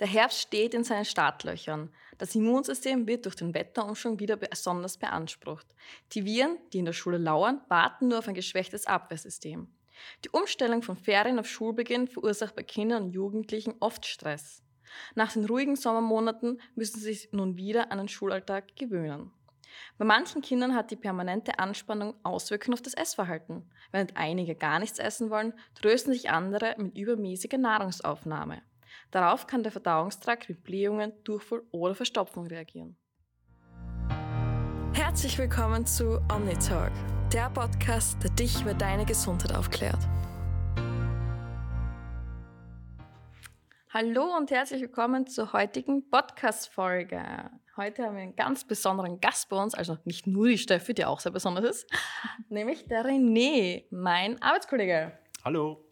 Der Herbst steht in seinen Startlöchern. Das Immunsystem wird durch den Wetterumschwung wieder besonders beansprucht. Die Viren, die in der Schule lauern, warten nur auf ein geschwächtes Abwehrsystem. Die Umstellung von Ferien auf Schulbeginn verursacht bei Kindern und Jugendlichen oft Stress. Nach den ruhigen Sommermonaten müssen sie sich nun wieder an den Schulalltag gewöhnen. Bei manchen Kindern hat die permanente Anspannung Auswirkungen auf das Essverhalten. Während einige gar nichts essen wollen, trösten sich andere mit übermäßiger Nahrungsaufnahme. Darauf kann der Verdauungstrakt mit Blähungen, Durchfall oder Verstopfung reagieren. Herzlich willkommen zu OmniTalk, der Podcast, der dich über deine Gesundheit aufklärt. Hallo und herzlich willkommen zur heutigen Podcast-Folge. Heute haben wir einen ganz besonderen Gast bei uns, also nicht nur die Steffi, die auch sehr besonders ist, nämlich der René, mein Arbeitskollege. Hallo.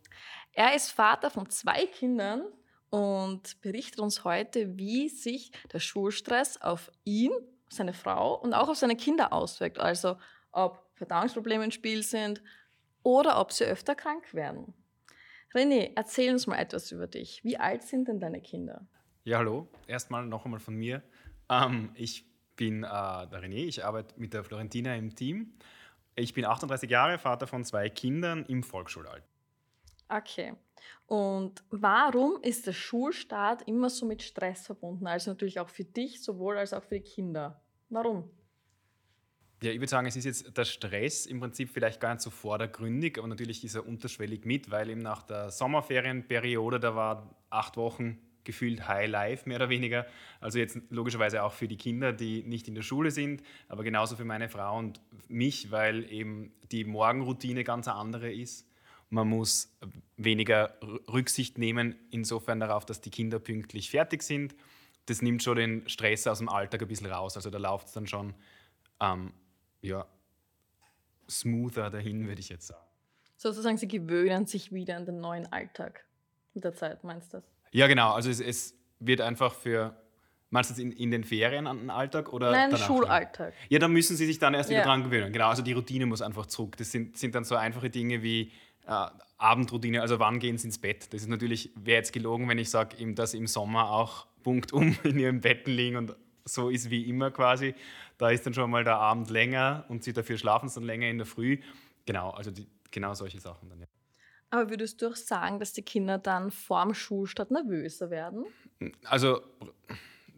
Er ist Vater von zwei Kindern und berichtet uns heute, wie sich der Schulstress auf ihn, seine Frau und auch auf seine Kinder auswirkt. Also ob Verdauungsprobleme im Spiel sind oder ob sie öfter krank werden. René, erzähl uns mal etwas über dich. Wie alt sind denn deine Kinder? Ja, hallo. Erstmal noch einmal von mir. Ähm, ich bin äh, der René, ich arbeite mit der Florentina im Team. Ich bin 38 Jahre, Vater von zwei Kindern im Volksschulalter. Okay. Und warum ist der Schulstart immer so mit Stress verbunden? Also natürlich auch für dich, sowohl als auch für die Kinder. Warum? Ja, ich würde sagen, es ist jetzt der Stress im Prinzip vielleicht gar nicht so vordergründig, aber natürlich ist er unterschwellig mit, weil eben nach der Sommerferienperiode, da war acht Wochen gefühlt High Life, mehr oder weniger. Also jetzt logischerweise auch für die Kinder, die nicht in der Schule sind, aber genauso für meine Frau und mich, weil eben die Morgenroutine ganz andere ist man muss weniger Rücksicht nehmen, insofern darauf, dass die Kinder pünktlich fertig sind. Das nimmt schon den Stress aus dem Alltag ein bisschen raus. Also da läuft es dann schon ähm, ja, smoother dahin, würde ich jetzt sagen. Sozusagen, sie gewöhnen sich wieder an den neuen Alltag mit der Zeit, meinst du das? Ja, genau. Also es, es wird einfach für Meinst du in, in den Ferien an den Alltag? Oder Nein, Schulalltag. Ja, da müssen sie sich dann erst ja. wieder dran gewöhnen. Genau, also die Routine muss einfach zurück. Das sind, sind dann so einfache Dinge wie äh, Abendroutine, also wann gehen sie ins Bett. Das ist natürlich, wäre jetzt gelogen, wenn ich sage, dass im Sommer auch punktum in ihren Betten liegen und so ist wie immer quasi. Da ist dann schon mal der Abend länger und sie dafür schlafen dann länger in der Früh. Genau, also die, genau solche Sachen dann, ja. Aber würdest du auch sagen, dass die Kinder dann vorm Schulstart nervöser werden? Also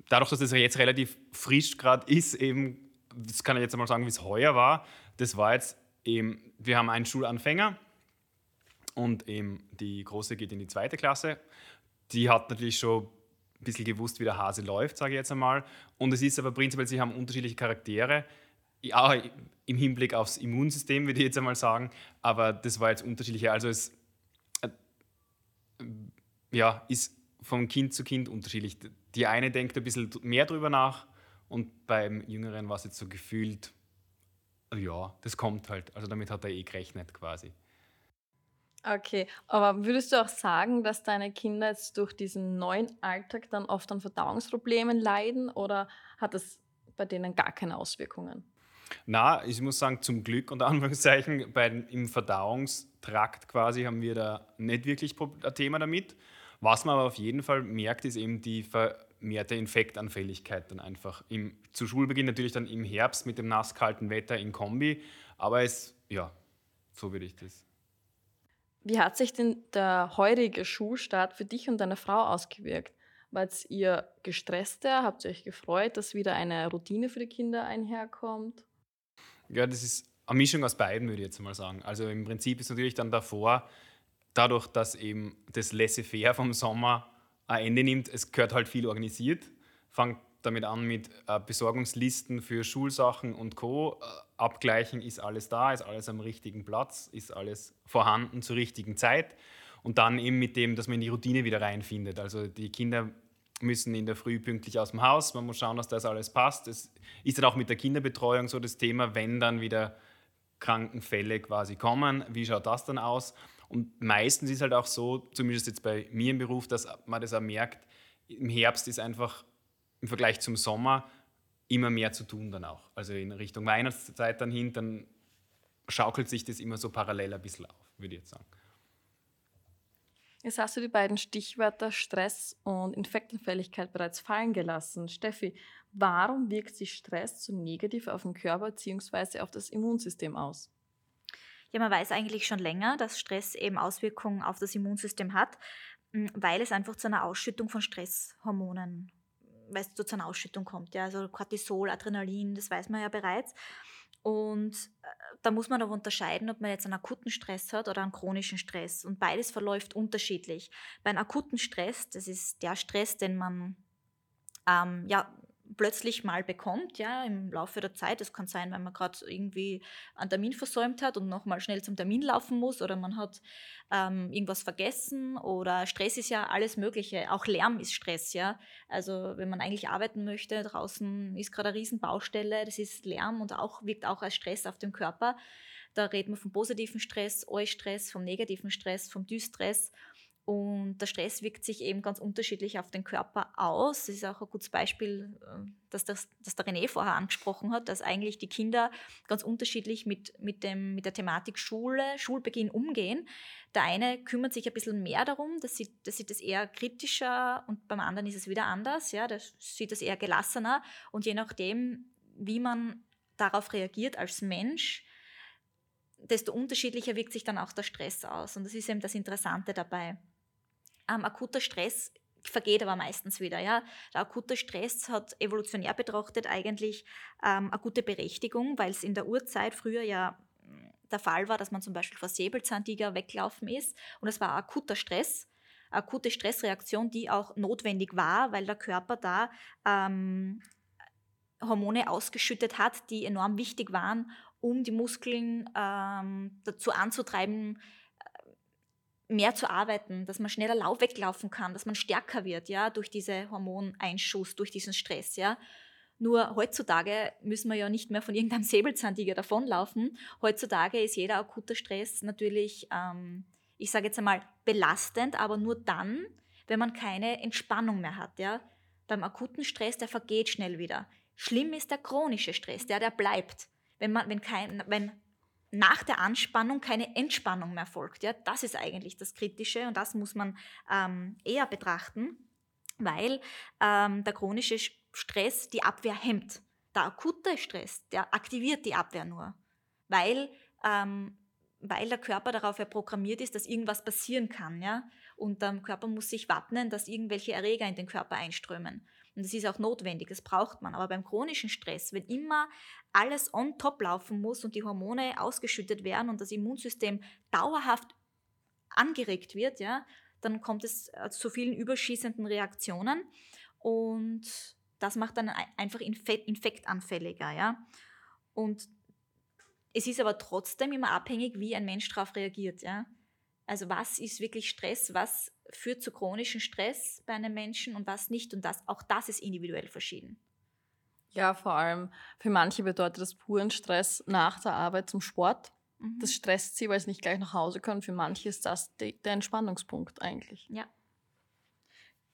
dadurch, dass das jetzt relativ frisch gerade ist, eben, das kann ich jetzt einmal sagen, wie es heuer war, das war jetzt eben, wir haben einen Schulanfänger, und eben die Große geht in die zweite Klasse. Die hat natürlich schon ein bisschen gewusst, wie der Hase läuft, sage ich jetzt einmal. Und es ist aber prinzipiell, sie haben unterschiedliche Charaktere. Ja, im Hinblick aufs Immunsystem, würde ich jetzt einmal sagen. Aber das war jetzt unterschiedlich. Also es äh, ja, ist von Kind zu Kind unterschiedlich. Die eine denkt ein bisschen mehr drüber nach und beim Jüngeren war es jetzt so gefühlt, ja, das kommt halt. Also damit hat er eh gerechnet quasi. Okay, aber würdest du auch sagen, dass deine Kinder jetzt durch diesen neuen Alltag dann oft an Verdauungsproblemen leiden oder hat das bei denen gar keine Auswirkungen? Na, ich muss sagen, zum Glück unter Anführungszeichen, bei, im Verdauungstrakt quasi haben wir da nicht wirklich ein Thema damit. Was man aber auf jeden Fall merkt, ist eben die vermehrte Infektanfälligkeit dann einfach. Im, zu Schulbeginn natürlich dann im Herbst mit dem nasskalten Wetter in Kombi, aber es, ja, so würde ich das wie hat sich denn der heurige Schulstart für dich und deine Frau ausgewirkt? Wart ihr gestresster? Habt ihr euch gefreut, dass wieder eine Routine für die Kinder einherkommt? Ja, das ist eine Mischung aus beiden, würde ich jetzt mal sagen. Also im Prinzip ist natürlich dann davor, dadurch, dass eben das Laissez-faire vom Sommer ein Ende nimmt, es gehört halt viel organisiert, fängt damit an mit äh, Besorgungslisten für Schulsachen und Co. Äh, abgleichen, ist alles da, ist alles am richtigen Platz, ist alles vorhanden zur richtigen Zeit. Und dann eben mit dem, dass man in die Routine wieder reinfindet. Also die Kinder müssen in der Früh pünktlich aus dem Haus, man muss schauen, dass das alles passt. Es ist dann auch mit der Kinderbetreuung so das Thema, wenn dann wieder Krankenfälle quasi kommen, wie schaut das dann aus? Und meistens ist halt auch so, zumindest jetzt bei mir im Beruf, dass man das auch merkt, im Herbst ist einfach im Vergleich zum Sommer immer mehr zu tun dann auch. Also in Richtung Weihnachtszeit dann hin, dann schaukelt sich das immer so parallel ein bisschen auf, würde ich jetzt sagen. Jetzt hast du die beiden Stichwörter Stress und Infektanfälligkeit bereits fallen gelassen. Steffi, warum wirkt sich Stress so negativ auf den Körper bzw. auf das Immunsystem aus? Ja, man weiß eigentlich schon länger, dass Stress eben Auswirkungen auf das Immunsystem hat, weil es einfach zu einer Ausschüttung von Stresshormonen, weil es zu einer Ausschüttung kommt. Ja, also Cortisol, Adrenalin, das weiß man ja bereits. Und äh, da muss man aber unterscheiden, ob man jetzt einen akuten Stress hat oder einen chronischen Stress. Und beides verläuft unterschiedlich. Bei einem akuten Stress, das ist der Stress, den man ähm, ja, plötzlich mal bekommt, ja, im Laufe der Zeit. Das kann sein, wenn man gerade irgendwie einen Termin versäumt hat und nochmal schnell zum Termin laufen muss oder man hat ähm, irgendwas vergessen oder Stress ist ja alles Mögliche. Auch Lärm ist Stress, ja. Also wenn man eigentlich arbeiten möchte, draußen ist gerade eine Riesenbaustelle, das ist Lärm und auch wirkt auch als Stress auf den Körper. Da reden wir vom positiven Stress, Eustress, vom negativen Stress, vom Düstress. Und der Stress wirkt sich eben ganz unterschiedlich auf den Körper aus. Das ist auch ein gutes Beispiel, äh, das, das, das der René vorher angesprochen hat, dass eigentlich die Kinder ganz unterschiedlich mit, mit, dem, mit der Thematik Schule, Schulbeginn umgehen. Der eine kümmert sich ein bisschen mehr darum, dass sieht, das sieht das eher kritischer und beim anderen ist es wieder anders. Ja, das sieht das eher gelassener. Und je nachdem, wie man darauf reagiert als Mensch, desto unterschiedlicher wirkt sich dann auch der Stress aus. Und das ist eben das Interessante dabei. Ähm, akuter Stress vergeht aber meistens wieder. Ja? Der akute Stress hat evolutionär betrachtet eigentlich ähm, eine gute Berechtigung, weil es in der Urzeit früher ja hm, der Fall war, dass man zum Beispiel vor Säbelzahntiger weglaufen ist und es war akuter Stress, akute Stressreaktion, die auch notwendig war, weil der Körper da ähm, Hormone ausgeschüttet hat, die enorm wichtig waren, um die Muskeln ähm, dazu anzutreiben, mehr zu arbeiten, dass man schneller lau weglaufen kann, dass man stärker wird, ja, durch diese Hormoneinschuss, durch diesen Stress, ja. Nur heutzutage müssen wir ja nicht mehr von irgendeinem Säbelzahntiger davonlaufen. Heutzutage ist jeder akute Stress natürlich, ähm, ich sage jetzt einmal, belastend, aber nur dann, wenn man keine Entspannung mehr hat. Ja? Beim akuten Stress, der vergeht schnell wieder. Schlimm ist der chronische Stress, der, der bleibt wenn, man, wenn, kein, wenn nach der Anspannung keine Entspannung mehr folgt. Ja? Das ist eigentlich das Kritische und das muss man ähm, eher betrachten, weil ähm, der chronische Stress die Abwehr hemmt. Der akute Stress, der aktiviert die Abwehr nur, weil, ähm, weil der Körper darauf ja programmiert ist, dass irgendwas passieren kann. Ja? Und der Körper muss sich wappnen, dass irgendwelche Erreger in den Körper einströmen. Und das ist auch notwendig, das braucht man. Aber beim chronischen Stress, wenn immer alles on top laufen muss und die Hormone ausgeschüttet werden und das Immunsystem dauerhaft angeregt wird, ja, dann kommt es äh, zu vielen überschießenden Reaktionen und das macht dann einfach infektanfälliger, ja. Und es ist aber trotzdem immer abhängig, wie ein Mensch darauf reagiert, ja. Also was ist wirklich Stress, was führt zu chronischem Stress bei einem Menschen und was nicht. Und das, auch das ist individuell verschieden. Ja, vor allem für manche bedeutet das puren Stress nach der Arbeit zum Sport. Mhm. Das stresst sie, weil sie nicht gleich nach Hause können. Für manche ist das der Entspannungspunkt eigentlich. Ja.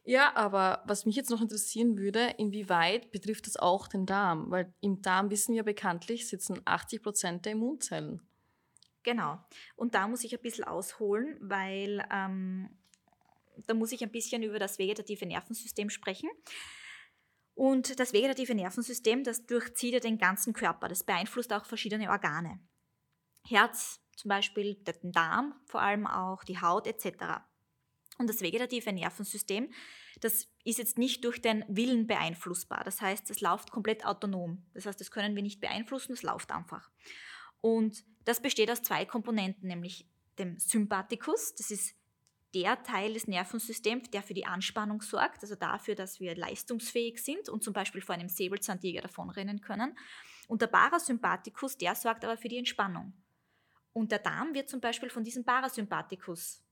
Ja, aber was mich jetzt noch interessieren würde, inwieweit betrifft das auch den Darm? Weil im Darm wissen wir bekanntlich, sitzen 80 Prozent der Immunzellen. Genau. Und da muss ich ein bisschen ausholen, weil ähm, da muss ich ein bisschen über das vegetative Nervensystem sprechen. Und das vegetative Nervensystem, das durchzieht ja den ganzen Körper. Das beeinflusst auch verschiedene Organe. Herz zum Beispiel, den Darm, vor allem auch die Haut etc. Und das vegetative Nervensystem, das ist jetzt nicht durch den Willen beeinflussbar. Das heißt, es läuft komplett autonom. Das heißt, das können wir nicht beeinflussen, es läuft einfach. Und das besteht aus zwei Komponenten, nämlich dem Sympathikus, das ist der Teil des Nervensystems, der für die Anspannung sorgt, also dafür, dass wir leistungsfähig sind und zum Beispiel vor einem Säbelzahntiger davonrennen können. Und der Parasympathikus, der sorgt aber für die Entspannung. Und der Darm wird zum Beispiel von diesem Parasympathikus,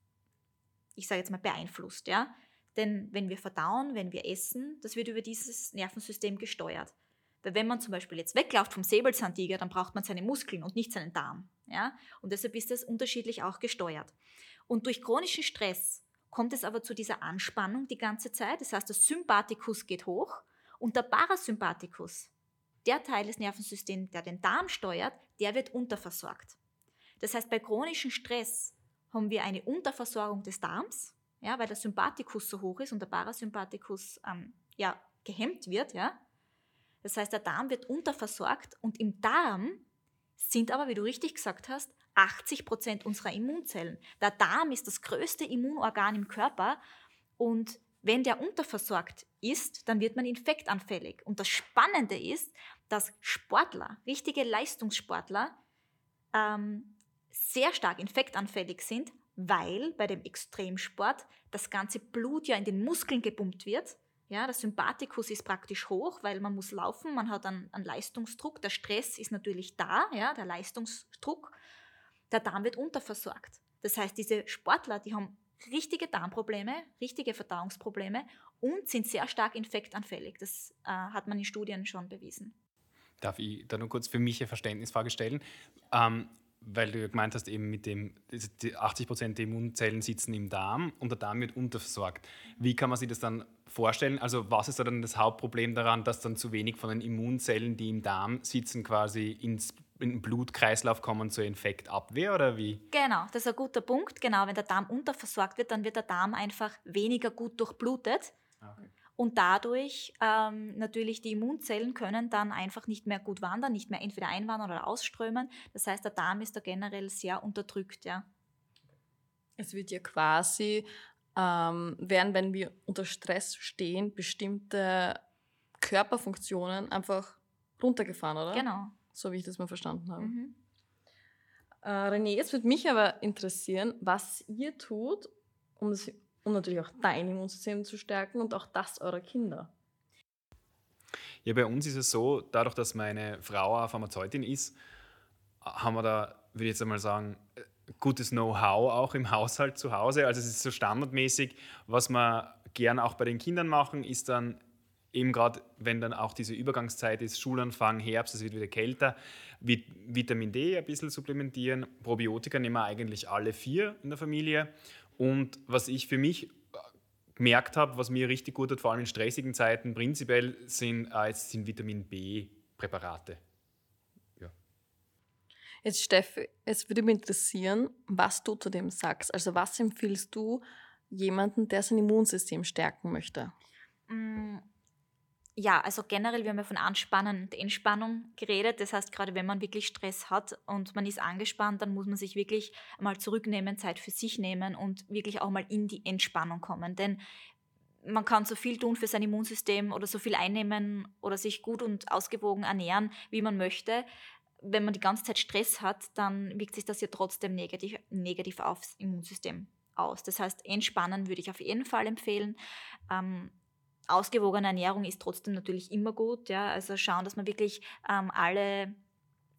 ich sage jetzt mal, beeinflusst. Ja? Denn wenn wir verdauen, wenn wir essen, das wird über dieses Nervensystem gesteuert. Weil wenn man zum Beispiel jetzt wegläuft vom Säbelzahntiger, dann braucht man seine Muskeln und nicht seinen Darm. Ja? Und deshalb ist das unterschiedlich auch gesteuert. Und durch chronischen Stress kommt es aber zu dieser Anspannung die ganze Zeit. Das heißt, der Sympathikus geht hoch und der Parasympathikus, der Teil des Nervensystems, der den Darm steuert, der wird unterversorgt. Das heißt, bei chronischem Stress haben wir eine Unterversorgung des Darms ja, weil der Sympathikus so hoch ist und der Parasympathikus ähm, ja, gehemmt wird. Ja. Das heißt, der Darm wird unterversorgt und im Darm sind aber, wie du richtig gesagt hast, 80 Prozent unserer Immunzellen. Der Darm ist das größte Immunorgan im Körper und wenn der unterversorgt ist, dann wird man infektanfällig. Und das Spannende ist, dass Sportler, richtige Leistungssportler, ähm, sehr stark infektanfällig sind, weil bei dem Extremsport das ganze Blut ja in den Muskeln gepumpt wird. Ja, der Sympathikus ist praktisch hoch, weil man muss laufen, man hat einen, einen Leistungsdruck, der Stress ist natürlich da, ja, der Leistungsdruck. Der Darm wird unterversorgt. Das heißt, diese Sportler, die haben richtige Darmprobleme, richtige Verdauungsprobleme und sind sehr stark infektanfällig. Das äh, hat man in Studien schon bewiesen. Darf ich da nur kurz für mich eine Verständnisfrage stellen? Ähm, weil du gemeint hast, eben mit dem, die 80 Prozent der Immunzellen sitzen im Darm und der Darm wird unterversorgt. Wie kann man sich das dann vorstellen? Also, was ist da dann das Hauptproblem daran, dass dann zu wenig von den Immunzellen, die im Darm sitzen, quasi ins in den Blutkreislauf kommen zur Infektabwehr oder wie? Genau, das ist ein guter Punkt. Genau, wenn der Darm unterversorgt wird, dann wird der Darm einfach weniger gut durchblutet. Ah, okay. Und dadurch ähm, natürlich die Immunzellen können dann einfach nicht mehr gut wandern, nicht mehr entweder einwandern oder ausströmen. Das heißt, der Darm ist da generell sehr unterdrückt, ja. Es wird ja quasi, ähm, werden, wenn wir unter Stress stehen, bestimmte Körperfunktionen einfach runtergefahren, oder? Genau. So wie ich das mal verstanden habe. Mhm. Äh, René, es würde mich aber interessieren, was ihr tut, um das um natürlich auch dein Immunsystem zu stärken und auch das eurer Kinder. Ja, bei uns ist es so, dadurch, dass meine Frau eine Pharmazeutin ist, haben wir da, würde ich jetzt einmal sagen, gutes Know-how auch im Haushalt zu Hause. Also es ist so standardmäßig, was wir gern auch bei den Kindern machen, ist dann eben gerade, wenn dann auch diese Übergangszeit ist, Schulanfang, Herbst, es wird wieder kälter, Vitamin D ein bisschen supplementieren. Probiotika nehmen wir eigentlich alle vier in der Familie und was ich für mich gemerkt habe, was mir richtig gut hat, vor allem in stressigen Zeiten, prinzipiell sind, äh, sind Vitamin B-Präparate. Ja. Jetzt, Steffi, es würde mich interessieren, was du zu dem sagst. Also, was empfiehlst du jemandem, der sein Immunsystem stärken möchte? Mm, ja, also generell, wir haben ja von Anspannen und Entspannung geredet. Das heißt, gerade wenn man wirklich Stress hat und man ist angespannt, dann muss man sich wirklich mal zurücknehmen, Zeit für sich nehmen und wirklich auch mal in die Entspannung kommen. Denn man kann so viel tun für sein Immunsystem oder so viel einnehmen oder sich gut und ausgewogen ernähren, wie man möchte. Wenn man die ganze Zeit Stress hat, dann wirkt sich das ja trotzdem negativ, negativ aufs Immunsystem aus. Das heißt, entspannen würde ich auf jeden Fall empfehlen. Ähm, ausgewogene Ernährung ist trotzdem natürlich immer gut. Ja? Also schauen, dass man wirklich ähm, alle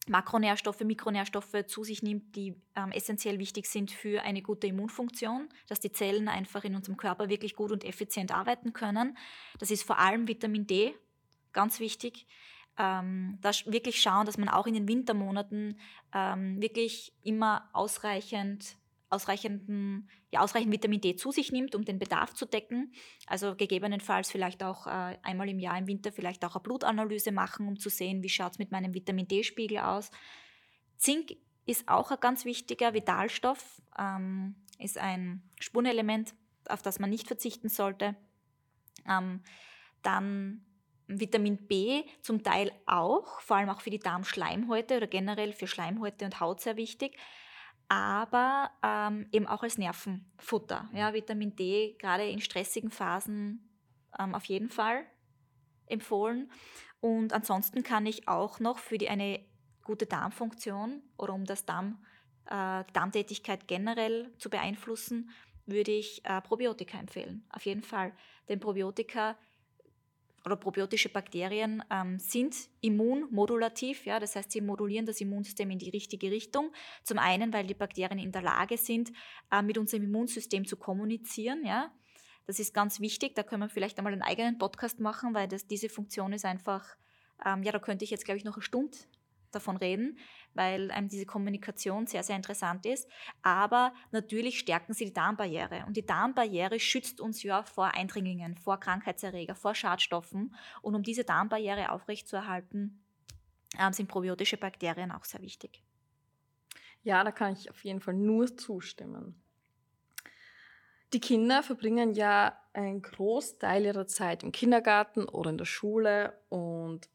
Makronährstoffe, Mikronährstoffe zu sich nimmt, die ähm, essentiell wichtig sind für eine gute Immunfunktion, dass die Zellen einfach in unserem Körper wirklich gut und effizient arbeiten können. Das ist vor allem Vitamin D, ganz wichtig. Ähm, da wirklich schauen, dass man auch in den Wintermonaten ähm, wirklich immer ausreichend ausreichenden, ja, ausreichend Vitamin D zu sich nimmt, um den Bedarf zu decken. Also gegebenenfalls vielleicht auch äh, einmal im Jahr im Winter vielleicht auch eine Blutanalyse machen, um zu sehen, wie schaut es mit meinem Vitamin D-Spiegel aus. Zink ist auch ein ganz wichtiger Vitalstoff, ähm, ist ein Spurenelement, auf das man nicht verzichten sollte. Ähm, dann Vitamin B zum Teil auch, vor allem auch für die Darmschleimhäute oder generell für Schleimhäute und Haut sehr wichtig aber ähm, eben auch als Nervenfutter. Ja, Vitamin D gerade in stressigen Phasen ähm, auf jeden Fall empfohlen. Und ansonsten kann ich auch noch für die, eine gute Darmfunktion oder um das Darm, äh, Darmtätigkeit generell zu beeinflussen, würde ich äh, Probiotika empfehlen. Auf jeden Fall. Denn Probiotika oder probiotische Bakterien ähm, sind immunmodulativ, ja, das heißt, sie modulieren das Immunsystem in die richtige Richtung. Zum einen, weil die Bakterien in der Lage sind, äh, mit unserem Immunsystem zu kommunizieren, ja. Das ist ganz wichtig, da können wir vielleicht einmal einen eigenen Podcast machen, weil das, diese Funktion ist einfach, ähm, ja, da könnte ich jetzt, glaube ich, noch eine Stunde davon reden, weil einem diese Kommunikation sehr, sehr interessant ist. Aber natürlich stärken sie die Darmbarriere. Und die Darmbarriere schützt uns ja vor Eindringlingen, vor Krankheitserreger, vor Schadstoffen. Und um diese Darmbarriere aufrechtzuerhalten, ähm, sind probiotische Bakterien auch sehr wichtig. Ja, da kann ich auf jeden Fall nur zustimmen. Die Kinder verbringen ja einen Großteil ihrer Zeit im Kindergarten oder in der Schule. Und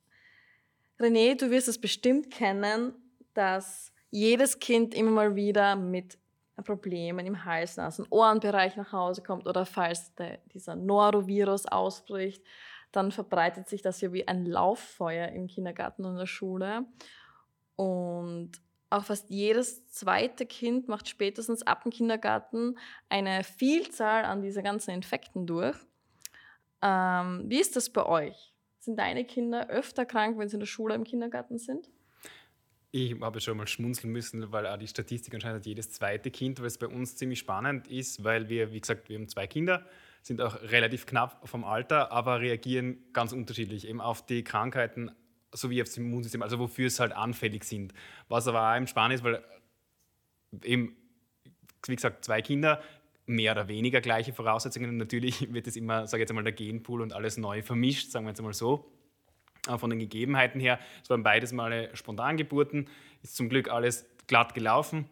René, du wirst es bestimmt kennen, dass jedes Kind immer mal wieder mit Problemen im Hals, Nasen, Ohrenbereich nach Hause kommt oder falls der, dieser Norovirus ausbricht, dann verbreitet sich das ja wie ein Lauffeuer im Kindergarten und in der Schule. Und auch fast jedes zweite Kind macht spätestens ab dem Kindergarten eine Vielzahl an dieser ganzen Infekten durch. Ähm, wie ist das bei euch? Sind deine Kinder öfter krank, wenn sie in der Schule im Kindergarten sind? Ich habe schon mal schmunzeln müssen, weil auch die Statistik anscheinend jedes zweite Kind, weil es bei uns ziemlich spannend ist, weil wir, wie gesagt, wir haben zwei Kinder, sind auch relativ knapp vom Alter, aber reagieren ganz unterschiedlich eben auf die Krankheiten sowie aufs Immunsystem, also wofür es halt anfällig sind. Was aber auch im Spannend ist, weil eben, wie gesagt, zwei Kinder, mehr oder weniger gleiche Voraussetzungen. Natürlich wird es immer, sage ich jetzt einmal, der Genpool und alles neu vermischt, sagen wir jetzt einmal so. Aber von den Gegebenheiten her, es waren beides Mal Spontangeburten, ist zum Glück alles glatt gelaufen.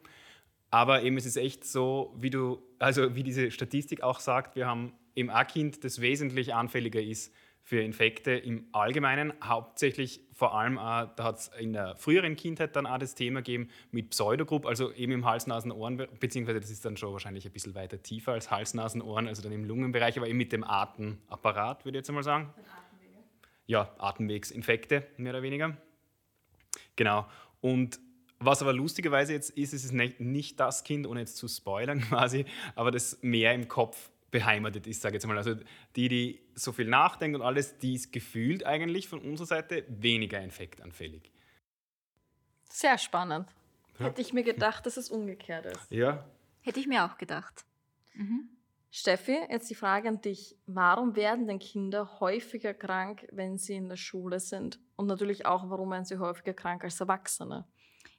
Aber eben es ist echt so, wie du, also wie diese Statistik auch sagt, wir haben eben ein Kind, das wesentlich anfälliger ist für Infekte im Allgemeinen, hauptsächlich vor allem, auch, da hat es in der früheren Kindheit dann auch das Thema gegeben mit Pseudogrupp, also eben im Hals, Nasen, Ohren, beziehungsweise das ist dann schon wahrscheinlich ein bisschen weiter tiefer als Hals, Nasen, Ohren, also dann im Lungenbereich, aber eben mit dem Atemapparat, würde ich jetzt einmal sagen. Ja, Atemwegsinfekte, mehr oder weniger. Genau. Und was aber lustigerweise jetzt ist, ist es nicht das Kind, ohne jetzt zu spoilern quasi, aber das mehr im Kopf beheimatet ist, sage ich jetzt mal. Also die, die so viel nachdenken und alles, die ist gefühlt eigentlich von unserer Seite weniger infektanfällig. Sehr spannend. Ja. Hätte ich mir gedacht, dass es umgekehrt ist. Ja. Hätte ich mir auch gedacht. Mhm. Steffi, jetzt die Frage an dich. Warum werden denn Kinder häufiger krank, wenn sie in der Schule sind? Und natürlich auch, warum werden sie häufiger krank als Erwachsene?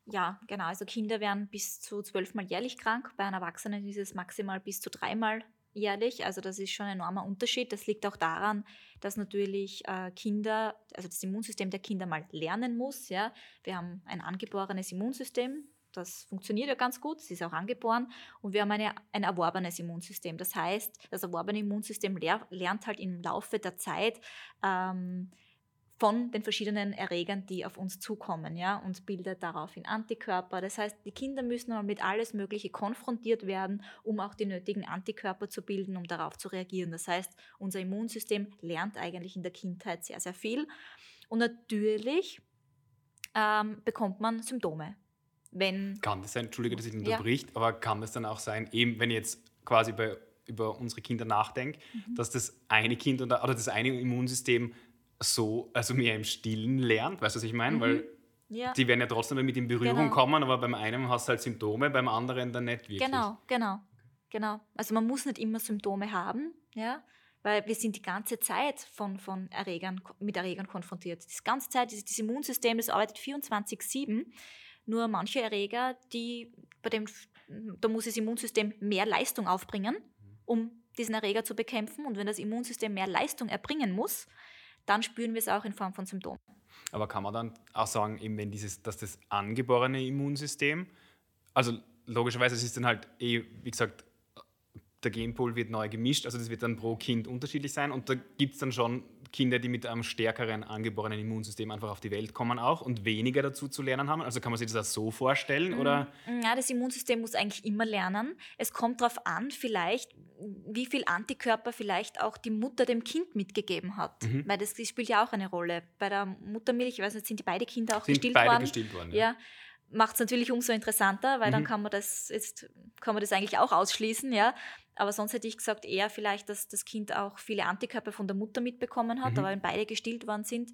Ja, genau. Also Kinder werden bis zu zwölfmal jährlich krank. Bei einem Erwachsenen ist es maximal bis zu dreimal jährlich. Also das ist schon ein enormer Unterschied. Das liegt auch daran, dass natürlich äh, Kinder, also das Immunsystem der Kinder mal lernen muss. Ja? Wir haben ein angeborenes Immunsystem. Das funktioniert ja ganz gut, es ist auch angeboren. Und wir haben eine, ein erworbenes Immunsystem. Das heißt, das erworbene Immunsystem lernt halt im Laufe der Zeit, ähm, von den verschiedenen Erregern, die auf uns zukommen, ja, und bildet daraufhin Antikörper. Das heißt, die Kinder müssen mit alles Mögliche konfrontiert werden, um auch die nötigen Antikörper zu bilden, um darauf zu reagieren. Das heißt, unser Immunsystem lernt eigentlich in der Kindheit sehr, sehr viel. Und natürlich ähm, bekommt man Symptome. Wenn, kann das sein, entschuldige, dass ich unterbricht, ja. aber kann das dann auch sein, eben wenn jetzt quasi bei, über unsere Kinder nachdenke, mhm. dass das eine Kind oder, oder das eine Immunsystem so, also mehr im Stillen lernt, weißt du, was ich meine? Mhm. Weil ja. die werden ja trotzdem mit in Berührung genau. kommen, aber beim einen hast du halt Symptome, beim anderen dann nicht wirklich. Genau, genau, genau. Also man muss nicht immer Symptome haben, ja, weil wir sind die ganze Zeit von, von Erregern, mit Erregern konfrontiert. Die ganze Zeit, dieses, dieses Immunsystem, das arbeitet 24-7. Nur manche Erreger, die, bei dem, da muss das Immunsystem mehr Leistung aufbringen, um diesen Erreger zu bekämpfen. Und wenn das Immunsystem mehr Leistung erbringen muss, dann spüren wir es auch in Form von Symptomen. Aber kann man dann auch sagen, eben wenn dieses, dass das angeborene Immunsystem, also logischerweise es ist dann halt eh, wie gesagt, der Genpool wird neu gemischt, also das wird dann pro Kind unterschiedlich sein und da gibt es dann schon Kinder, die mit einem stärkeren angeborenen Immunsystem einfach auf die Welt kommen auch und weniger dazu zu lernen haben? Also kann man sich das auch so vorstellen? Oder? Mm, ja, das Immunsystem muss eigentlich immer lernen. Es kommt darauf an, vielleicht, wie viel Antikörper vielleicht auch die Mutter dem Kind mitgegeben hat. Mhm. Weil das spielt ja auch eine Rolle. Bei der Muttermilch, ich weiß nicht, sind die beide Kinder auch sind gestillt beide worden? gestillt worden, ja. ja macht es natürlich umso interessanter, weil mhm. dann kann man das jetzt kann man das eigentlich auch ausschließen, ja. Aber sonst hätte ich gesagt, eher vielleicht, dass das Kind auch viele Antikörper von der Mutter mitbekommen hat, mhm. aber wenn beide gestillt worden sind,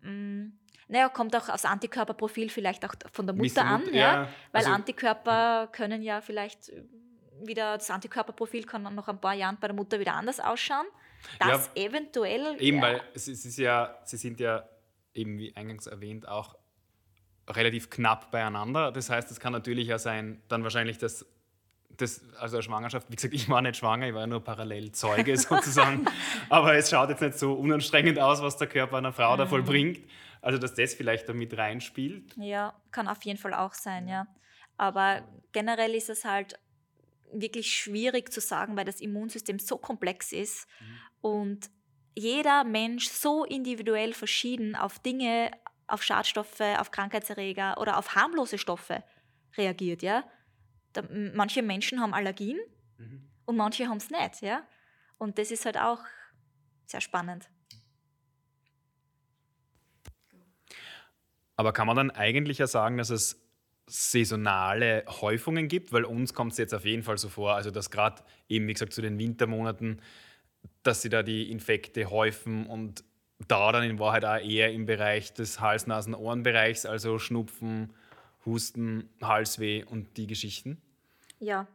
mh, mm, naja, kommt auch aus Antikörperprofil vielleicht auch von der Mutter an, ja, ja, weil also, Antikörper können ja vielleicht wieder, das Antikörperprofil kann dann noch ein paar Jahren bei der Mutter wieder anders ausschauen. Das ja, eventuell. Eben, ja. weil es, ist ja, sie sind ja eben wie eingangs erwähnt auch relativ knapp beieinander. Das heißt, es kann natürlich ja sein, dann wahrscheinlich, dass das, also Schwangerschaft, wie gesagt, ich war nicht schwanger, ich war ja nur parallel Zeuge sozusagen. Aber es schaut jetzt nicht so unanstrengend aus, was der Körper einer Frau da mhm. vollbringt. Also, dass das vielleicht damit reinspielt. Ja, kann auf jeden Fall auch sein, ja. Aber generell ist es halt wirklich schwierig zu sagen, weil das Immunsystem so komplex ist mhm. und jeder Mensch so individuell verschieden auf Dinge, auf Schadstoffe, auf Krankheitserreger oder auf harmlose Stoffe reagiert, ja. Da, manche Menschen haben Allergien mhm. und manche haben es nicht, ja. Und das ist halt auch sehr spannend. Aber kann man dann eigentlich ja sagen, dass es saisonale Häufungen gibt? Weil uns kommt es jetzt auf jeden Fall so vor, also dass gerade eben, wie gesagt, zu den Wintermonaten, dass sie da die Infekte häufen und da dann in Wahrheit auch eher im Bereich des Hals-Nasen-Ohren-Bereichs, also Schnupfen, Husten, Halsweh und die Geschichten? Ja,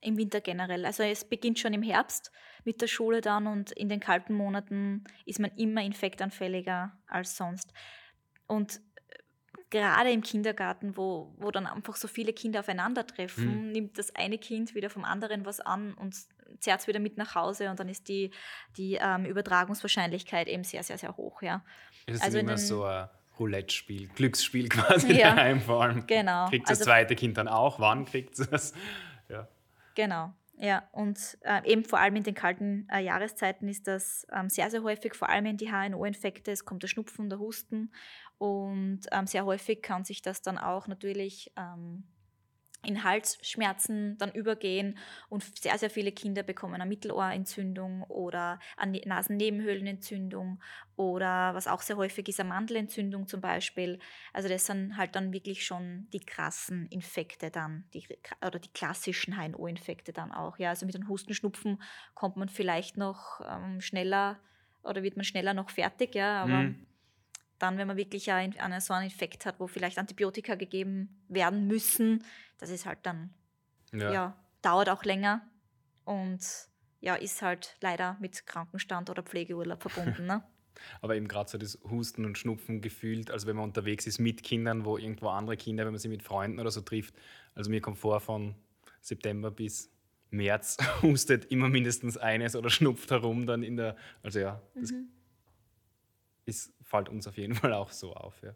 im Winter generell. Also es beginnt schon im Herbst mit der Schule dann und in den kalten Monaten ist man immer infektanfälliger als sonst. Und gerade im Kindergarten, wo, wo dann einfach so viele Kinder aufeinandertreffen, mhm. nimmt das eine Kind wieder vom anderen was an und zerrt es wieder mit nach Hause und dann ist die, die ähm, Übertragungswahrscheinlichkeit eben sehr, sehr, sehr hoch. Ja. Es ist also immer den, so ein Roulette-Spiel, Glücksspiel quasi ja, daheim vor allem. Genau. Kriegt das also, zweite Kind dann auch? Wann kriegt es? Ja. Genau. Ja, und äh, eben vor allem in den kalten äh, Jahreszeiten ist das ähm, sehr, sehr häufig, vor allem in die HNO-Infekte. Es kommt der Schnupfen, der Husten und ähm, sehr häufig kann sich das dann auch natürlich ähm, in Halsschmerzen dann übergehen und sehr, sehr viele Kinder bekommen eine Mittelohrentzündung oder eine Nasennebenhöhlenentzündung oder was auch sehr häufig ist, eine Mandelentzündung zum Beispiel. Also das sind halt dann wirklich schon die krassen Infekte dann, die, oder die klassischen HNO-Infekte dann auch. Ja, also mit einem Hustenschnupfen kommt man vielleicht noch ähm, schneller oder wird man schneller noch fertig, ja, aber mhm dann, wenn man wirklich einen, so einen Infekt hat, wo vielleicht Antibiotika gegeben werden müssen, das ist halt dann, ja, ja dauert auch länger und ja, ist halt leider mit Krankenstand oder Pflegeurlaub verbunden. Ne? Aber eben gerade so das Husten und Schnupfen gefühlt, also wenn man unterwegs ist mit Kindern, wo irgendwo andere Kinder, wenn man sie mit Freunden oder so trifft. Also mir kommt vor, von September bis März hustet immer mindestens eines oder schnupft herum dann in der, also ja, das mhm. ist, fällt uns auf jeden Fall auch so auf. Ja.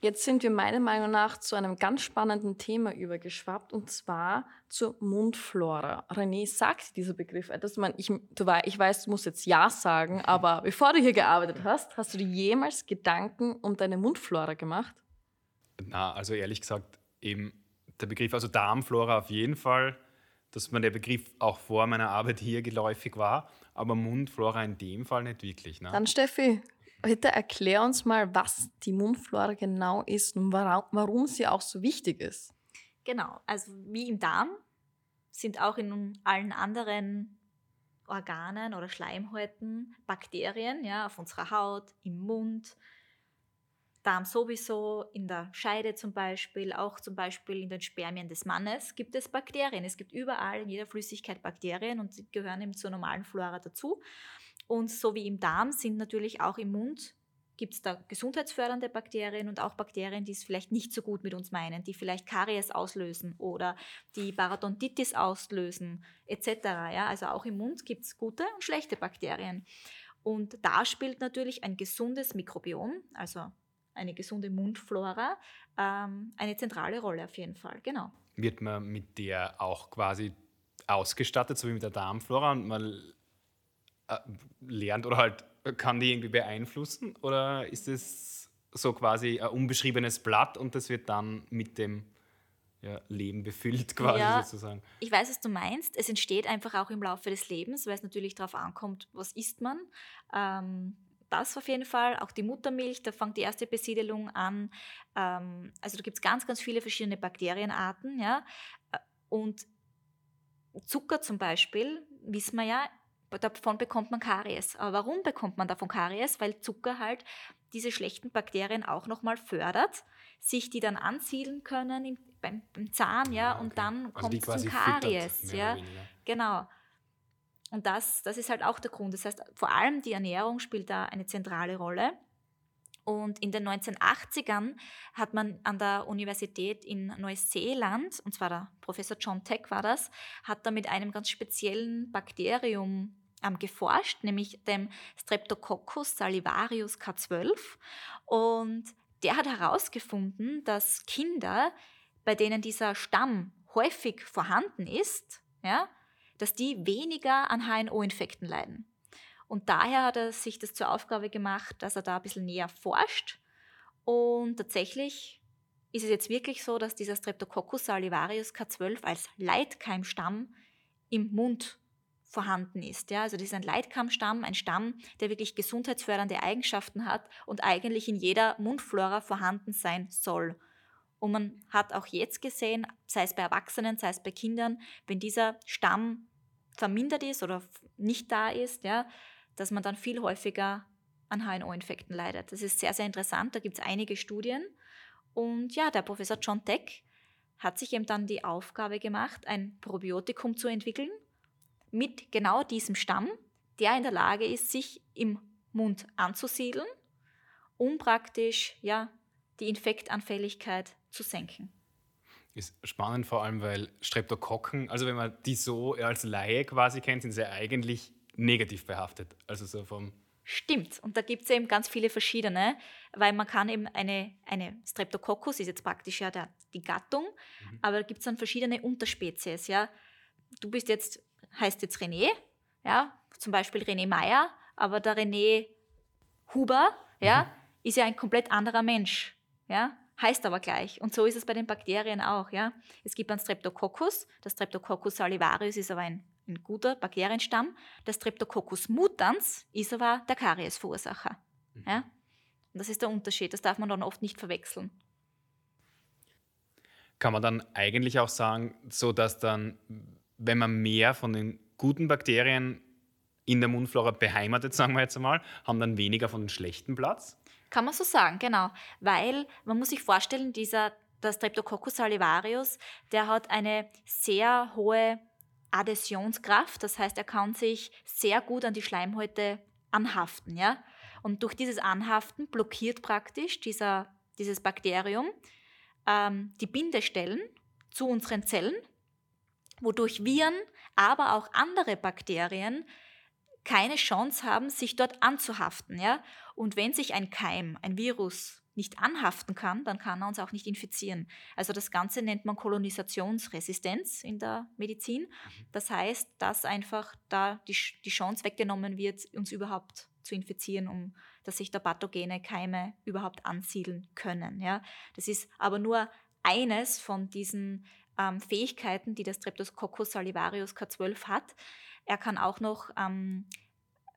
Jetzt sind wir meiner Meinung nach zu einem ganz spannenden Thema übergeschwappt und zwar zur Mundflora. René, sagt dieser Begriff etwas? Man, ich, du, ich weiß, du musst jetzt Ja sagen, aber bevor du hier gearbeitet hast, hast du dir jemals Gedanken um deine Mundflora gemacht? Na, also ehrlich gesagt, eben der Begriff, also Darmflora auf jeden Fall, dass man der Begriff auch vor meiner Arbeit hier geläufig war, aber Mundflora in dem Fall nicht wirklich. Ne? Dann Steffi, Bitte erklär uns mal, was die Mundflora genau ist und warum sie auch so wichtig ist. Genau, also wie im Darm sind auch in allen anderen Organen oder Schleimhäuten Bakterien, ja, auf unserer Haut, im Mund, Darm sowieso, in der Scheide zum Beispiel, auch zum Beispiel in den Spermien des Mannes gibt es Bakterien. Es gibt überall in jeder Flüssigkeit Bakterien und sie gehören eben zur normalen Flora dazu. Und so wie im Darm sind natürlich auch im Mund gibt es da gesundheitsfördernde Bakterien und auch Bakterien, die es vielleicht nicht so gut mit uns meinen, die vielleicht Karies auslösen oder die Parodontitis auslösen etc. Ja? Also auch im Mund gibt es gute und schlechte Bakterien. Und da spielt natürlich ein gesundes Mikrobiom, also eine gesunde Mundflora, ähm, eine zentrale Rolle auf jeden Fall. Genau. Wird man mit der auch quasi ausgestattet, so wie mit der Darmflora und man lernt oder halt kann die irgendwie beeinflussen? Oder ist es so quasi ein unbeschriebenes Blatt und das wird dann mit dem ja, Leben befüllt quasi ja, sozusagen? Ich weiß, was du meinst. Es entsteht einfach auch im Laufe des Lebens, weil es natürlich darauf ankommt, was isst man. Ähm, das auf jeden Fall, auch die Muttermilch, da fängt die erste Besiedelung an. Ähm, also da gibt es ganz, ganz viele verschiedene Bakterienarten. Ja? Äh, und Zucker zum Beispiel, wissen wir ja, davon bekommt man Karies. Aber warum bekommt man davon Karies? Weil Zucker halt diese schlechten Bakterien auch nochmal fördert, sich die dann ansiedeln können im, beim, beim, Zahn, ja, okay. und dann also kommt es zum Karies. Füttert, ja, genau. Und das, das ist halt auch der Grund. Das heißt, vor allem die Ernährung spielt da eine zentrale Rolle. Und in den 1980ern hat man an der Universität in Neuseeland, und zwar der Professor John Tech war das, hat da mit einem ganz speziellen Bakterium ähm, geforscht, nämlich dem Streptococcus salivarius K12. Und der hat herausgefunden, dass Kinder, bei denen dieser Stamm häufig vorhanden ist, ja, dass die weniger an HNO-Infekten leiden. Und daher hat er sich das zur Aufgabe gemacht, dass er da ein bisschen näher forscht. Und tatsächlich ist es jetzt wirklich so, dass dieser Streptococcus salivarius K12 als Leitkeimstamm im Mund vorhanden ist. Ja? Also das ist ein Leitkammstamm, ein Stamm, der wirklich gesundheitsfördernde Eigenschaften hat und eigentlich in jeder Mundflora vorhanden sein soll. Und man hat auch jetzt gesehen, sei es bei Erwachsenen, sei es bei Kindern, wenn dieser Stamm vermindert ist oder nicht da ist, ja, dass man dann viel häufiger an HNO-Infekten leidet. Das ist sehr, sehr interessant. Da gibt es einige Studien. Und ja, der Professor John Teck hat sich eben dann die Aufgabe gemacht, ein Probiotikum zu entwickeln mit genau diesem Stamm, der in der Lage ist, sich im Mund anzusiedeln, um praktisch ja, die Infektanfälligkeit zu senken. Ist spannend vor allem, weil Streptokokken, also wenn man die so als Laie quasi kennt, sind sie eigentlich negativ behaftet. Also so vom Stimmt. Und da gibt es eben ganz viele verschiedene, weil man kann eben eine, eine Streptococcus, ist jetzt praktisch ja der, die Gattung, mhm. aber da gibt es dann verschiedene Unterspezies. Ja. Du bist jetzt, heißt jetzt René, ja, zum Beispiel René Meyer, aber der René Huber, ja, mhm. ist ja ein komplett anderer Mensch. Ja heißt aber gleich. Und so ist es bei den Bakterien auch. Ja? Es gibt einen Streptococcus, der Streptococcus salivarius ist aber ein, ein guter Bakterienstamm. Der Streptococcus mutans ist aber der Kariesverursacher. Mhm. Ja? Und das ist der Unterschied, das darf man dann oft nicht verwechseln. Kann man dann eigentlich auch sagen, so dass dann, wenn man mehr von den guten Bakterien in der Mundflora beheimatet, sagen wir jetzt einmal, haben dann weniger von den schlechten Platz? Kann man so sagen, genau. Weil man muss sich vorstellen, dieser, der Streptococcus salivarius, der hat eine sehr hohe Adhäsionskraft. Das heißt, er kann sich sehr gut an die Schleimhäute anhaften. Ja? Und durch dieses Anhaften blockiert praktisch dieser, dieses Bakterium ähm, die Bindestellen zu unseren Zellen, wodurch Viren, aber auch andere Bakterien keine Chance haben, sich dort anzuhaften. Ja? Und wenn sich ein Keim, ein Virus nicht anhaften kann, dann kann er uns auch nicht infizieren. Also das Ganze nennt man Kolonisationsresistenz in der Medizin. Mhm. Das heißt, dass einfach da die, die Chance weggenommen wird, uns überhaupt zu infizieren, um dass sich da pathogene Keime überhaupt ansiedeln können. Ja? Das ist aber nur eines von diesen ähm, Fähigkeiten, die der Streptococcus salivarius K12 hat. Er kann auch noch ähm,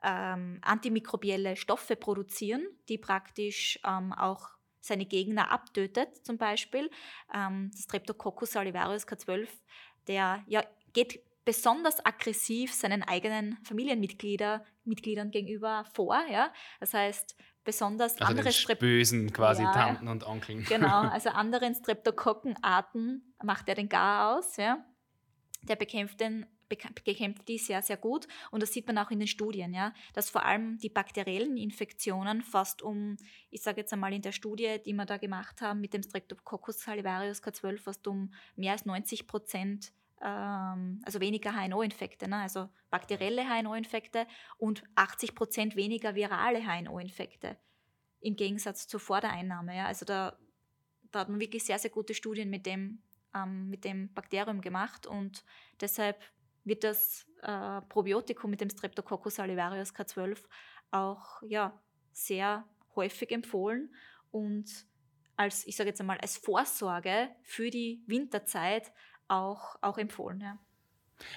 ähm, antimikrobielle Stoffe produzieren, die praktisch ähm, auch seine Gegner abtötet, zum Beispiel. Ähm, Streptococcus salivarius K12, der ja, geht besonders aggressiv seinen eigenen Familienmitgliedern Mitgliedern gegenüber vor. Ja? Das heißt, besonders also andere Strep bösen quasi ja, Tanten und Onkeln. Genau, also anderen Streptokokkenarten macht er den Gar aus. Ja? Der bekämpft den bekämpft die sehr, sehr gut. Und das sieht man auch in den Studien, ja, dass vor allem die bakteriellen Infektionen fast um, ich sage jetzt einmal in der Studie, die wir da gemacht haben mit dem Streptococcus salivarius K12, fast um mehr als 90 Prozent ähm, also weniger HNO-Infekte, ne? also bakterielle HNO-Infekte und 80 Prozent weniger virale HNO-Infekte im Gegensatz zur Vordereinnahme. Ja? Also da, da hat man wirklich sehr, sehr gute Studien mit dem, ähm, mit dem Bakterium gemacht und deshalb wird das äh, Probiotikum mit dem Streptococcus salivarius K12 auch ja, sehr häufig empfohlen und als, ich sage jetzt einmal, als Vorsorge für die Winterzeit auch, auch empfohlen. Ja.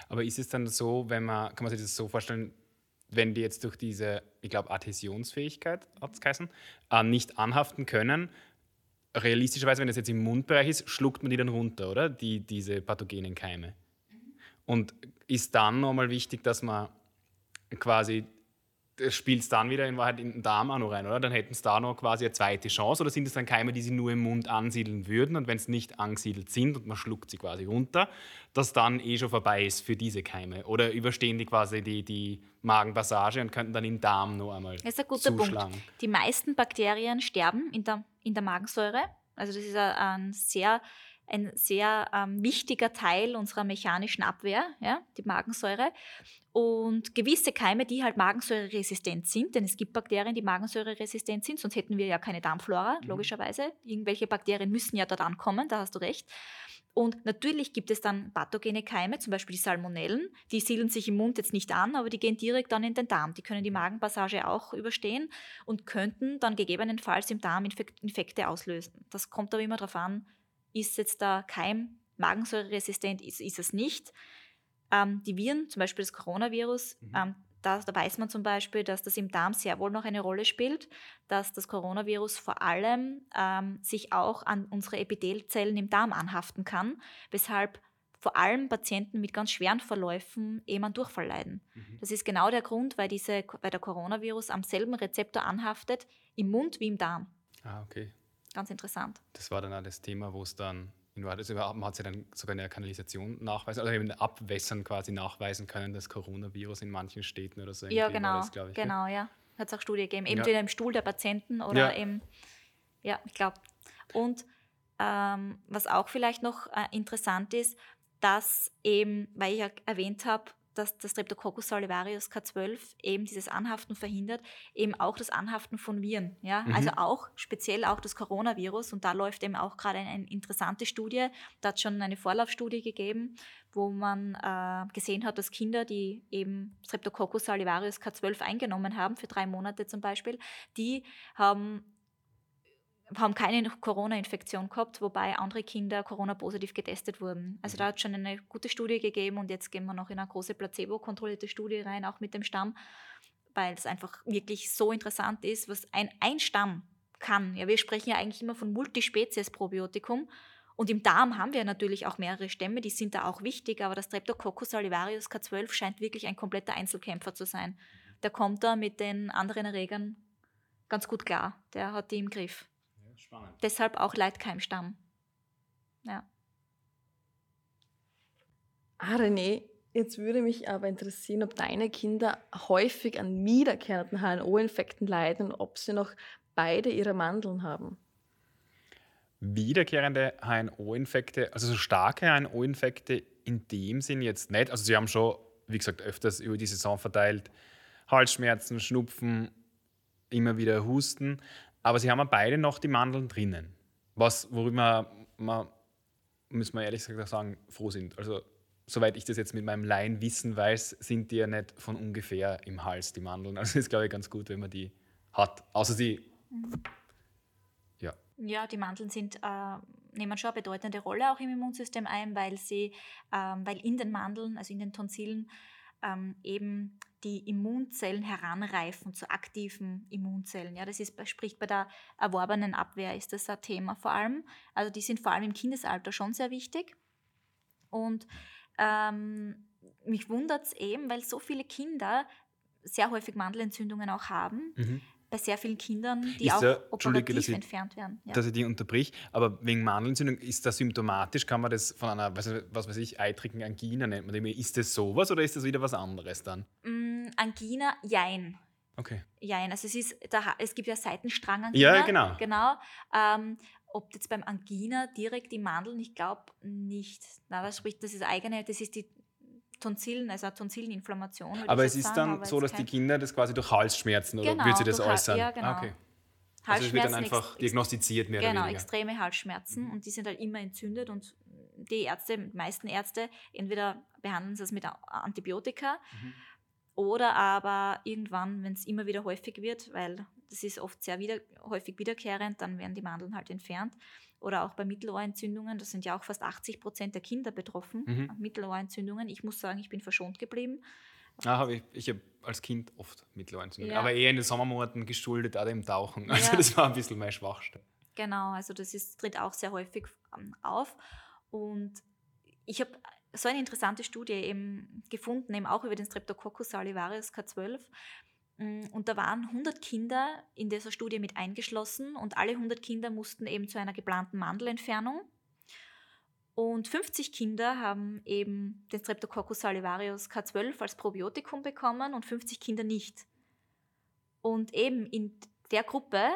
Aber ist es dann so, wenn man, kann man sich das so vorstellen, wenn die jetzt durch diese, ich glaube, Adhäsionsfähigkeit, hat es geheißen, äh, nicht anhaften können, realistischerweise, wenn das jetzt im Mundbereich ist, schluckt man die dann runter, oder? Die, diese pathogenen Keime. Und ist dann nochmal wichtig, dass man quasi das spielt es dann wieder in Wahrheit in den Darm auch noch rein, oder? Dann hätten es da noch quasi eine zweite Chance oder sind es dann Keime, die sie nur im Mund ansiedeln würden und wenn es nicht angesiedelt sind und man schluckt sie quasi runter, dass dann eh schon vorbei ist für diese Keime? Oder überstehen die quasi die, die Magenpassage und könnten dann im Darm noch einmal Das ist ein guter zuschlagen? Punkt. Die meisten Bakterien sterben in der, in der Magensäure. Also das ist ein sehr ein sehr ähm, wichtiger Teil unserer mechanischen Abwehr, ja, die Magensäure. Und gewisse Keime, die halt magensäureresistent sind, denn es gibt Bakterien, die magensäureresistent sind, sonst hätten wir ja keine Darmflora, mhm. logischerweise. Irgendwelche Bakterien müssen ja dort ankommen, da hast du recht. Und natürlich gibt es dann pathogene Keime, zum Beispiel die Salmonellen, die siedeln sich im Mund jetzt nicht an, aber die gehen direkt dann in den Darm. Die können die Magenpassage auch überstehen und könnten dann gegebenenfalls im Darm Infekte auslösen. Das kommt aber immer darauf an, ist jetzt der Keim magensäureresistent, ist, ist es nicht. Ähm, die Viren, zum Beispiel das Coronavirus, mhm. ähm, da, da, weiß man zum Beispiel, dass das im Darm sehr wohl noch eine Rolle spielt, dass das Coronavirus vor allem ähm, sich auch an unsere Epithelzellen im Darm anhaften kann, weshalb vor allem Patienten mit ganz schweren Verläufen eben an Durchfall leiden. Mhm. Das ist genau der Grund, weil, diese, weil der Coronavirus am selben Rezeptor anhaftet, im Mund wie im Darm. Ah, okay. Ganz interessant. Das war dann auch das Thema, wo es dann in Wahrheit, also man hat ja dann sogar eine Kanalisation nachweisen, also eben Abwässern quasi nachweisen können, das Coronavirus in manchen Städten oder so. Ja, genau, das, ich, genau, ja. Hat es auch Studien gegeben, eben ja. im Stuhl der Patienten oder ja. eben, ja, ich glaube. Und ähm, was auch vielleicht noch äh, interessant ist, dass eben, weil ich ja erwähnt habe, dass das Streptococcus salivarius K12 eben dieses Anhaften verhindert, eben auch das Anhaften von Viren. Ja? Mhm. Also auch speziell auch das Coronavirus. Und da läuft eben auch gerade eine, eine, interessante Studie. Da hat schon eine Vorlaufstudie gegeben, wo man äh, gesehen hat, dass Kinder, die eben Streptococcus salivarius K12 eingenommen haben, für drei Monate zum Beispiel, die haben haben keine Corona-Infektion gehabt, wobei andere Kinder Corona-positiv getestet wurden. Also da hat es schon eine gute Studie gegeben und jetzt gehen wir noch in eine große placebo-kontrollierte Studie rein, auch mit dem Stamm, weil es einfach wirklich so interessant ist, was ein, ein Stamm kann. Ja, wir sprechen ja eigentlich immer von Multispezies-Probiotikum und im Darm haben wir natürlich auch mehrere Stämme, die sind da auch wichtig, aber das Streptococcus salivarius K12 scheint wirklich ein kompletter Einzelkämpfer zu sein. Der kommt da mit den anderen Erregern ganz gut klar. Der hat die im Griff. Spannend. Deshalb auch Leitkeimstamm. Ja. Ah, René, jetzt würde mich aber interessieren, ob deine Kinder häufig an wiederkehrenden HNO-Infekten leiden und ob sie noch beide ihre Mandeln haben. Wiederkehrende HNO-Infekte, also so starke HNO-Infekte in dem Sinn jetzt nicht. Also sie haben schon, wie gesagt, öfters über die Saison verteilt Halsschmerzen, Schnupfen, immer wieder Husten. Aber sie haben beide noch die Mandeln drinnen. Was, worüber wir, müssen wir ehrlich gesagt sagen, froh sind. Also, soweit ich das jetzt mit meinem Laienwissen weiß, sind die ja nicht von ungefähr im Hals, die Mandeln. Also, ist, glaube ich, ganz gut, wenn man die hat. Außer sie. Ja. Ja, die Mandeln sind, äh, nehmen schon eine bedeutende Rolle auch im Immunsystem ein, weil sie, äh, weil in den Mandeln, also in den Tonsillen, ähm, eben die Immunzellen heranreifen zu aktiven Immunzellen. Ja, das ist, spricht bei der erworbenen Abwehr ist das ein Thema vor allem. Also die sind vor allem im Kindesalter schon sehr wichtig. Und ähm, mich wundert es eben, weil so viele Kinder sehr häufig Mandelentzündungen auch haben. Mhm bei sehr vielen Kindern, die ist auch der, operativ dass ich, entfernt werden. Ja. Dass ich die unterbrich, aber wegen Mandelentzündung, ist das symptomatisch? Kann man das von einer, was, was weiß ich, eitrigen Angina nennt man das? Ist das sowas oder ist das wieder was anderes dann? Mm, Angina, jein. Okay. Jein, also es, ist, da, es gibt ja Seitenstrangangina. Ja, genau. Genau. Ähm, ob jetzt beim Angina direkt die Mandeln, ich glaube nicht. Na, das spricht, das ist eigene, das ist die Tonsillen, also eine Tonsilleninflammation. Aber es ist sagen, dann so, dass die Kinder das quasi durch Halsschmerzen oder genau, wird sie das äußern? Ja, genau. Ah, okay. Also es wird dann einfach diagnostiziert mehr genau, oder weniger. extreme Halsschmerzen mhm. und die sind halt immer entzündet und die Ärzte, die meisten Ärzte, entweder behandeln sie es mit Antibiotika mhm. Oder aber irgendwann, wenn es immer wieder häufig wird, weil das ist oft sehr wieder, häufig wiederkehrend, dann werden die Mandeln halt entfernt oder auch bei Mittelohrentzündungen, da sind ja auch fast 80 Prozent der Kinder betroffen, mhm. Mittelohrentzündungen. Ich muss sagen, ich bin verschont geblieben. Ah, hab ich ich habe als Kind oft Mittelohrentzündungen, ja. aber eher in den Sommermonaten geschuldet, auch dem Tauchen. Also ja. das war ein bisschen meine Schwachstelle. Genau, also das ist, tritt auch sehr häufig ähm, auf. Und ich habe so eine interessante Studie eben gefunden, eben auch über den Streptococcus salivarius K12, Mm, und da waren 100 Kinder in dieser Studie mit eingeschlossen und alle 100 Kinder mussten eben zu einer geplanten Mandelentfernung. Und 50 Kinder haben eben den Streptococcus salivarius K12 als Probiotikum bekommen und 50 Kinder nicht. Und eben in der Gruppe,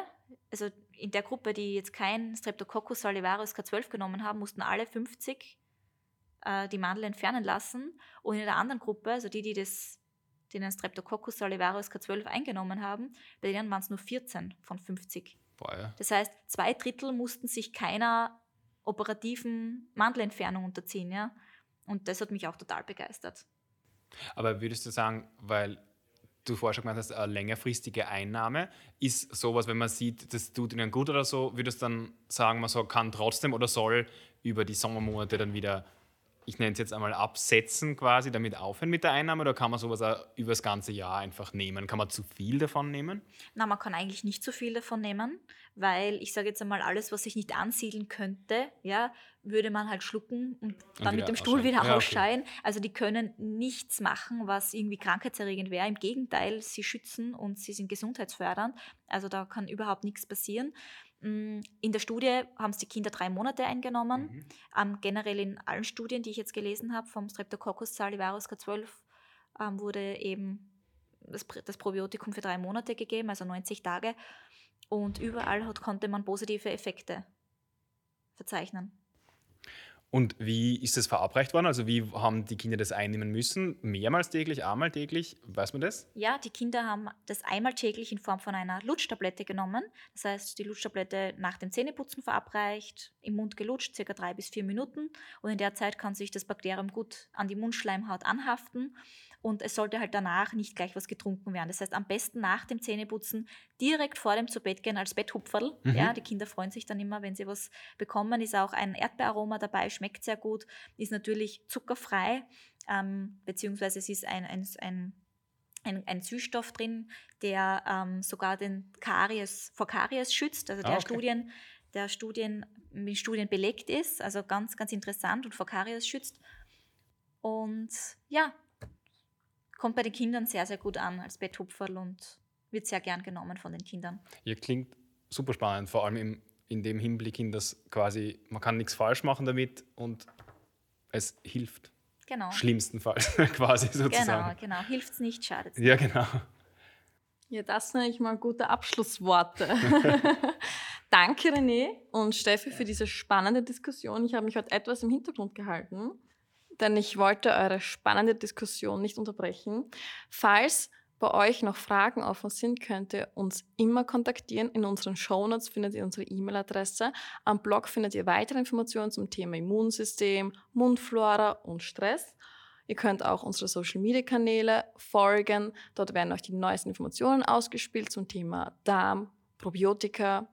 also in der Gruppe, die jetzt kein Streptococcus salivarius K12 genommen haben, mussten alle 50 äh, die Mandel entfernen lassen. Und in der anderen Gruppe, also die, die das den Streptococcus salivarius K12 eingenommen haben, bei denen waren es nur 14 von 50. Boah, ja. Das heißt, zwei Drittel mussten sich keiner operativen Mandelentfernung unterziehen. Ja? Und das hat mich auch total begeistert. Aber würdest du sagen, weil du vorher schon gemeint hast, eine längerfristige Einnahme, ist sowas, wenn man sieht, das tut ihnen gut oder so, würdest du dann sagen, man so kann trotzdem oder soll über die Sommermonate dann wieder ich nenne es jetzt einmal absetzen quasi, damit aufhören mit der Einnahme oder kann man sowas auch über das ganze Jahr einfach nehmen? Kann man zu viel davon nehmen? Na, man kann eigentlich nicht zu viel davon nehmen, weil ich sage jetzt einmal, alles, was sich nicht ansiedeln könnte, ja, würde man halt schlucken und dann und mit dem Stuhl wieder ja, ausscheiden. Okay. Also die können nichts machen, was irgendwie krankheitserregend wäre. Im Gegenteil, sie schützen und sie sind gesundheitsfördernd. Also da kann überhaupt nichts passieren. Mm, in der Studie haben es die Kinder drei Monate eingenommen. Mhm. Ähm, generell in allen Studien, die ich jetzt gelesen habe, vom Streptococcus salivarius K12 ähm, wurde eben das, das, Probiotikum für drei Monate gegeben, also 90 Tage. Und überall hat, konnte man positive Effekte verzeichnen. Und wie ist das verabreicht worden? Also wie haben die Kinder das einnehmen müssen? Mehrmals täglich, einmal täglich? Weiß man das? Ja, die Kinder haben das einmal täglich in Form von einer Lutschtablette genommen. Das heißt, die Lutschtablette nach dem Zähneputzen verabreicht, im Mund gelutscht, circa drei bis vier Minuten. Und in der Zeit kann sich das Bakterium gut an die Mundschleimhaut anhaften und es sollte halt danach nicht gleich was getrunken werden. Das heißt, am besten nach dem Zähneputzen direkt vor dem zu Bett gehen als Betthupferl. Mhm. Ja, die Kinder freuen sich dann immer, wenn sie was bekommen. Ist auch ein Erdbeeraroma dabei, schmeckt sehr gut, ist natürlich zuckerfrei, ähm, beziehungsweise es ist ein, ein, ein ein, ein, Süßstoff drin, der ähm, sogar den Karies, vor Karies schützt, also der, ah, okay. Studien, der Studien, mit Studien belegt ist, also ganz, ganz interessant und vor Karies schützt. Und ja, kommt bei den Kindern sehr, sehr gut an als Betthupferl und wird sehr gern genommen von den Kindern. Ja, klingt super spannend, vor allem im, in dem Hinblick in das quasi, man kann nichts falsch machen damit und es hilft. Genau. Schlimmstenfalls quasi sozusagen. Genau, genau. Hilft es nicht, schadet es Ja, genau. Ja, das sind eigentlich mal gute Abschlussworte. Danke, René und Steffi, für diese spannende Diskussion. Ich habe mich heute etwas im Hintergrund gehalten denn ich wollte eure spannende Diskussion nicht unterbrechen. Falls bei euch noch Fragen offen sind, könnt ihr uns immer kontaktieren. In unseren Shownotes findet ihr unsere E-Mail-Adresse. Am Blog findet ihr weitere Informationen zum Thema Immunsystem, Mundflora und Stress. Ihr könnt auch unsere Social-Media-Kanäle folgen. Dort werden euch die neuesten Informationen ausgespielt zum Thema Darm, Probiotika.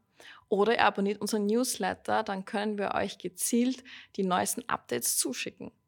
Oder ihr abonniert unseren Newsletter, dann können wir euch gezielt die neuesten Updates zuschicken.